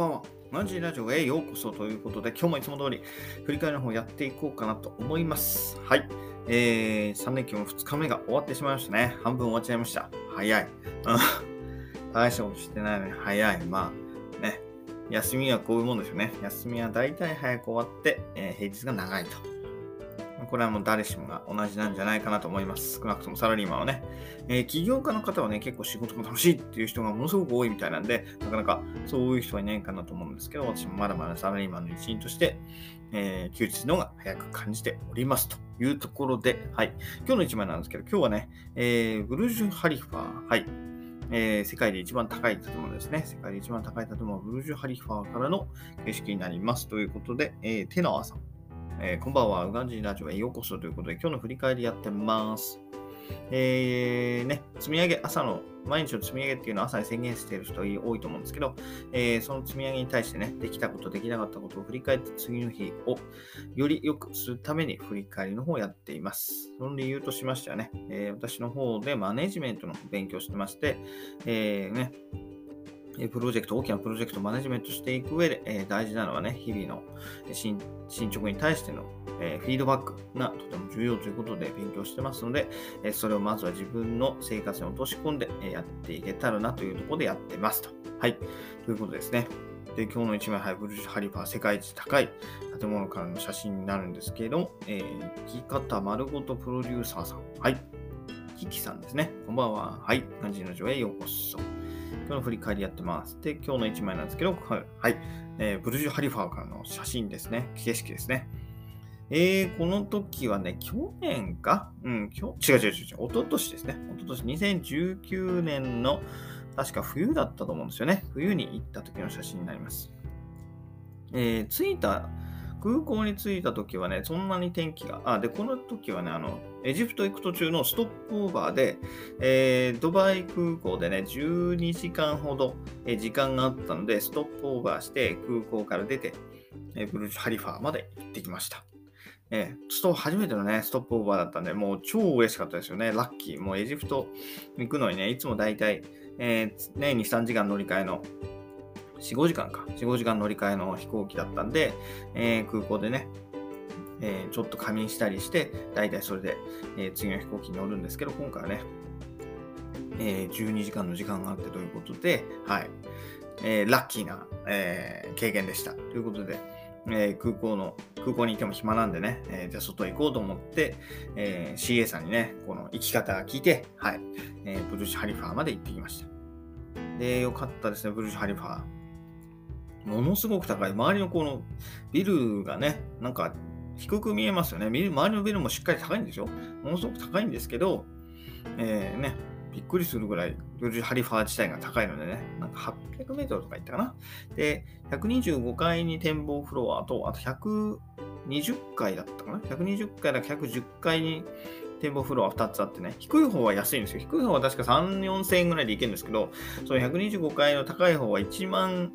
ばんは。マジラジオへようこそということで、今日もいつも通り振り返りの方やっていこうかなと思います。はい。えー、3連休も2日目が終わってしまいましたね。半分終わっちゃいました。早い。大したことしてないのに早い。まあ、ね。休みはこういうもんですよね。休みは大体早く終わって、えー、平日が長いと。これはもう誰しもが同じなんじゃないかなと思います。少なくともサラリーマンはね。えー、起業家の方はね、結構仕事が楽しいっていう人がものすごく多いみたいなんで、なかなかそういう人はいないかなと思うんですけど、私もまだまだサラリーマンの一員として、えー、休日の方が早く感じておりますというところで、はい。今日の一枚なんですけど、今日はね、えー、ブルージュ・ハリファー、はい。えー、世界で一番高い建物ですね。世界で一番高い建物、ブルージュ・ハリファーからの景色になりますということで、えー、テナワさん。えー、こんばんは、ウガンジーラジオへようこそということで、今日の振り返りやってます。えー、ね、積み上げ、朝の、毎日の積み上げっていうのは朝に宣言している人多いと思うんですけど、えー、その積み上げに対してね、できたこと、できなかったことを振り返って次の日をより良くするために振り返りの方をやっています。その理由としましてはね、えー、私の方でマネジメントの勉強してまして、えー、ね、プロジェクト、大きなプロジェクトをマネジメントしていく上で、え、大事なのはね、日々の進捗に対しての、え、フィードバックがとても重要ということで勉強してますので、え、それをまずは自分の生活に落とし込んで、えやっていけたらなというところでやってますと。はい。ということですね。で、今日の一枚、はい、ブルージュ・ハリファー世界一高い建物からの写真になるんですけど、えー、生き方丸ごとプロデューサーさん。はい。キキさんですね。こんばんは。はい。漢字の上へようこそ。今日の振り返りやってます。で、今日の1枚なんですけど、はい。えー、ブルジュ・ハリファーからの写真ですね。景色ですね。えー、この時はね、去年か？うん、今日、違う違う違う違う、一昨年ですね。一昨年2019年の、確か冬だったと思うんですよね。冬に行った時の写真になります。えー、着いた空港に着いた時はね、そんなに天気が、あ、で、この時はね、あの、エジプト行く途中のストップオーバーで、えー、ドバイ空港でね、12時間ほど、え時間があったので、ストップオーバーして空港から出て、えブルージュ・ハリファーまで行ってきました。えー、スト初めてのね、ストップオーバーだったんで、もう超嬉しかったですよね。ラッキー。もうエジプト行くのにね、いつもだいたい、えー、ね、2、3時間乗り換えの4、5時間か。4、5時間乗り換えの飛行機だったんで、えー、空港でね、えー、ちょっと仮眠したりして、だいたいそれで、えー、次の飛行機に乗るんですけど、今回はね、えー、12時間の時間があってということで、はい、えー、ラッキーな、えー、経験でした。ということで、えー、空港の、空港にいても暇なんでね、えー、じゃあ外へ行こうと思って、えー、CA さんにね、この生き方聞いて、はい、えー、ブルーシュ・ハリファーまで行ってきました。で、よかったですね、ブルーシュ・ハリファー。ものすごく高い。周りのこのビルがね、なんか低く見えますよね。周りのビルもしっかり高いんですよ。ものすごく高いんですけど、えー、ね、びっくりするぐらい、ブルジ・ハリファー自体が高いのでね、なんか800メートルとか言ったかな？で、125階に展望フロアと、あと120階だったかな？120階だか110階に展望フロア2つあってね、低い方は安いんですよ。低い方は確か3、4000円ぐらいで行けるんですけど、その125階の高い方は1万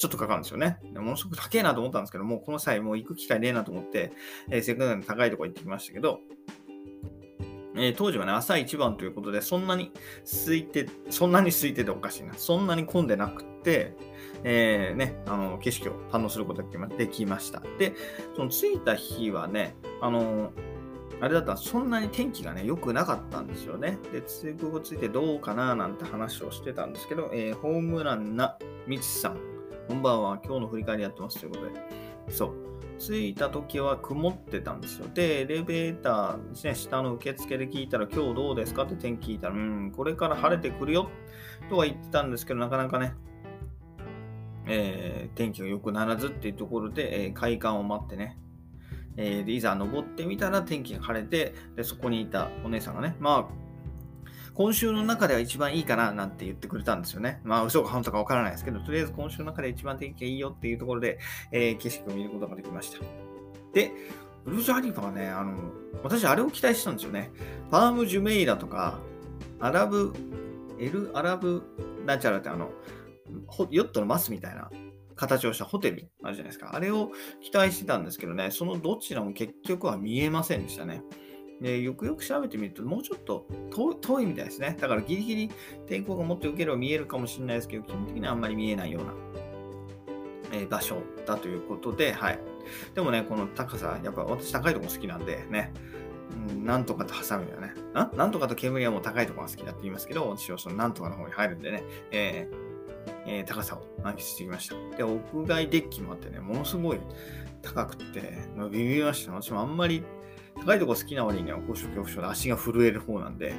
ちょっとかかるんですよね。ものすごく高いなと思ったんですけども、この際もう行く機会ねえなと思って、えー、せっかくなんで高いとこ行ってきましたけど、えー、当時はね、朝一番ということで、そんなに空いて、そんなに空いてておかしいな。そんなに混んでなくて、えー、ね、あの、景色を堪能することができました。で、その着いた日はね、あのあれだったらそんなに天気がね、良くなかったんですよね。で、通空港着いてどうかななんて話をしてたんですけど、えー、ホームランなみちさん、こんばんは。今日の振り返りやってますということで。そう。着いた時は曇ってたんですよ。で、エレベーターですね、下の受付で聞いたら、今日どうですかって天気聞いたら、うん、これから晴れてくるよとは言ってたんですけど、なかなかね、えー、天気が良くならずっていうところで、えー、開館を待ってね、えー、いざ登ってみたら天気が晴れて、でそこにいたお姉さんがね、まあ、今週の中では一番いいかななんて言ってくれたんですよね。まあ、嘘か本当かわからないですけど、とりあえず今週の中で一番天気がいいよっていうところで、えー、景色を見ることができました。で、ブルージュ・ハリファはね、あの、私あれを期待してたんですよね。パーム・ジュメイラとか、アラブ、エル・アラブ・ナチャラってあの、ヨットのマスみたいな形をしたホテルあるじゃないですか。あれを期待してたんですけどね、そのどちらも結局は見えませんでしたね。で、よくよく調べてみると、もうちょっと遠いみたいですね。だからギリギリ天候がもっと良ければ見えるかもしれないですけど、基本的にはあんまり見えないようなえ、場所だということで、はい。でもね、この高さ、やっぱ私高いとこ好きなんでね、うん、なんとかとハサミだね。ななんとかと煙はもう高いとこが好きだって言いますけど、私はそのなんとかの方に入るんでね、えーえー、高さを満喫してきました。で、屋外デッキもあってね、ものすごい高くて、ビビりました。私もあんまり高いとこ好きな割には高所恐怖症で足が震える方なんで、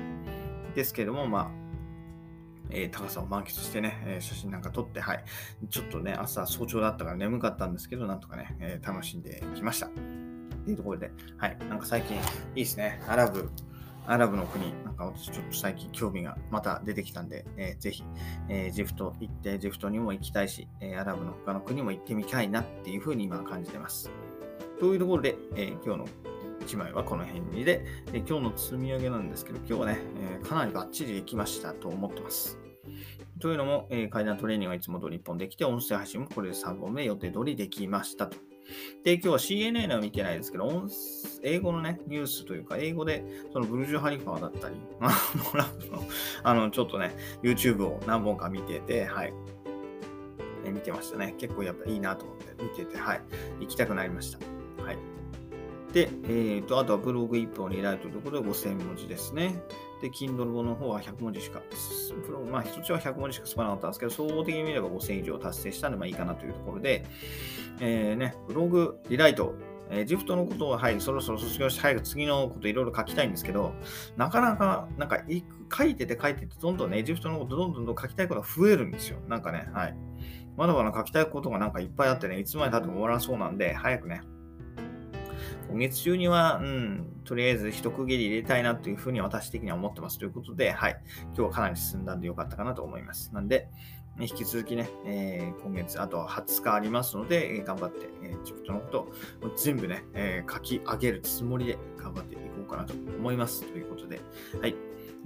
ですけども、まあ、えー、高さを満喫してね、えー、写真なんか撮って、はい。ちょっとね、朝早朝だったから眠かったんですけど、なんとかね、えー、楽しんできました。っていうところで、はい。なんか最近いいですね。アラブ、アラブの国、なんか私ちょっと最近興味がまた出てきたんで、えー、ぜひ、えー、ジフト行って、ジェフトにも行きたいし、え、アラブの他の国も行ってみたいなっていうふうに今感じてます。というところで、え今日の1枚はこの辺にで、え今日の積み上げなんですけど、今日はね、えかなりバッチリできましたと思ってます。というのも、え階段トレーニングはいつも通り1本できて、音声配信もこれで3本目予定通りできましたと。で、今日は CNN は見てないですけど、英語のね、ニュースというか、英語で、そのブルジュ・ハリファーだったり、あの、ちょっとね、YouTube を何本か見てて、はい。見てましたね。結構やっぱいいなと思って見てて、はい。行きたくなりました。で、えっ、ー、と、あとはブログ1本にライトということで5000文字ですね。で、Kindle の方は100文字しか、プロまあ、一つは100文字しか済まなかったんですけど、総合的に見れば5000以上達成したんで、まあいいかなというところで、えー、ね、ブログ、リライト、えー、ジフトのことを、はい、そろそろ卒業して早く次のこといろいろ書きたいんですけど、なかなか、なんか、書いてて書いてて、どんどんね、ジフトのことどんどんどん書きたいことが増えるんですよ。なんかね、はい。まだまだ書きたいことがなんかいっぱいあってね、いつまで経っても終わらそうなんで、早くね、今月中には、うん、とりあえず一区切り入れたいなというふうに私的には思ってますということで、はい、今日はかなり進んだんでよかったかなと思います。なんで、引き続きね、えー、今月あと20日ありますので、えー、頑張って、えー、自分のことを全部ね、えー、書き上げるつもりで頑張っていこうかなと思います。ということで、はい。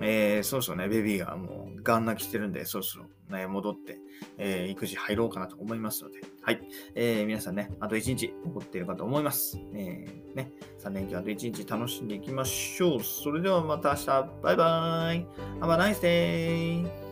えー、そろそろね、ベビーがもうガン泣きしてるんで、そろそろね、戻って、えー、育児入ろうかなと思いますので、はい。えー、皆さんね、あと1日残っているかと思います。えー、ね、3連休あと1日楽しんでいきましょう。それではまた明日、バイバーイ !Have a nice day!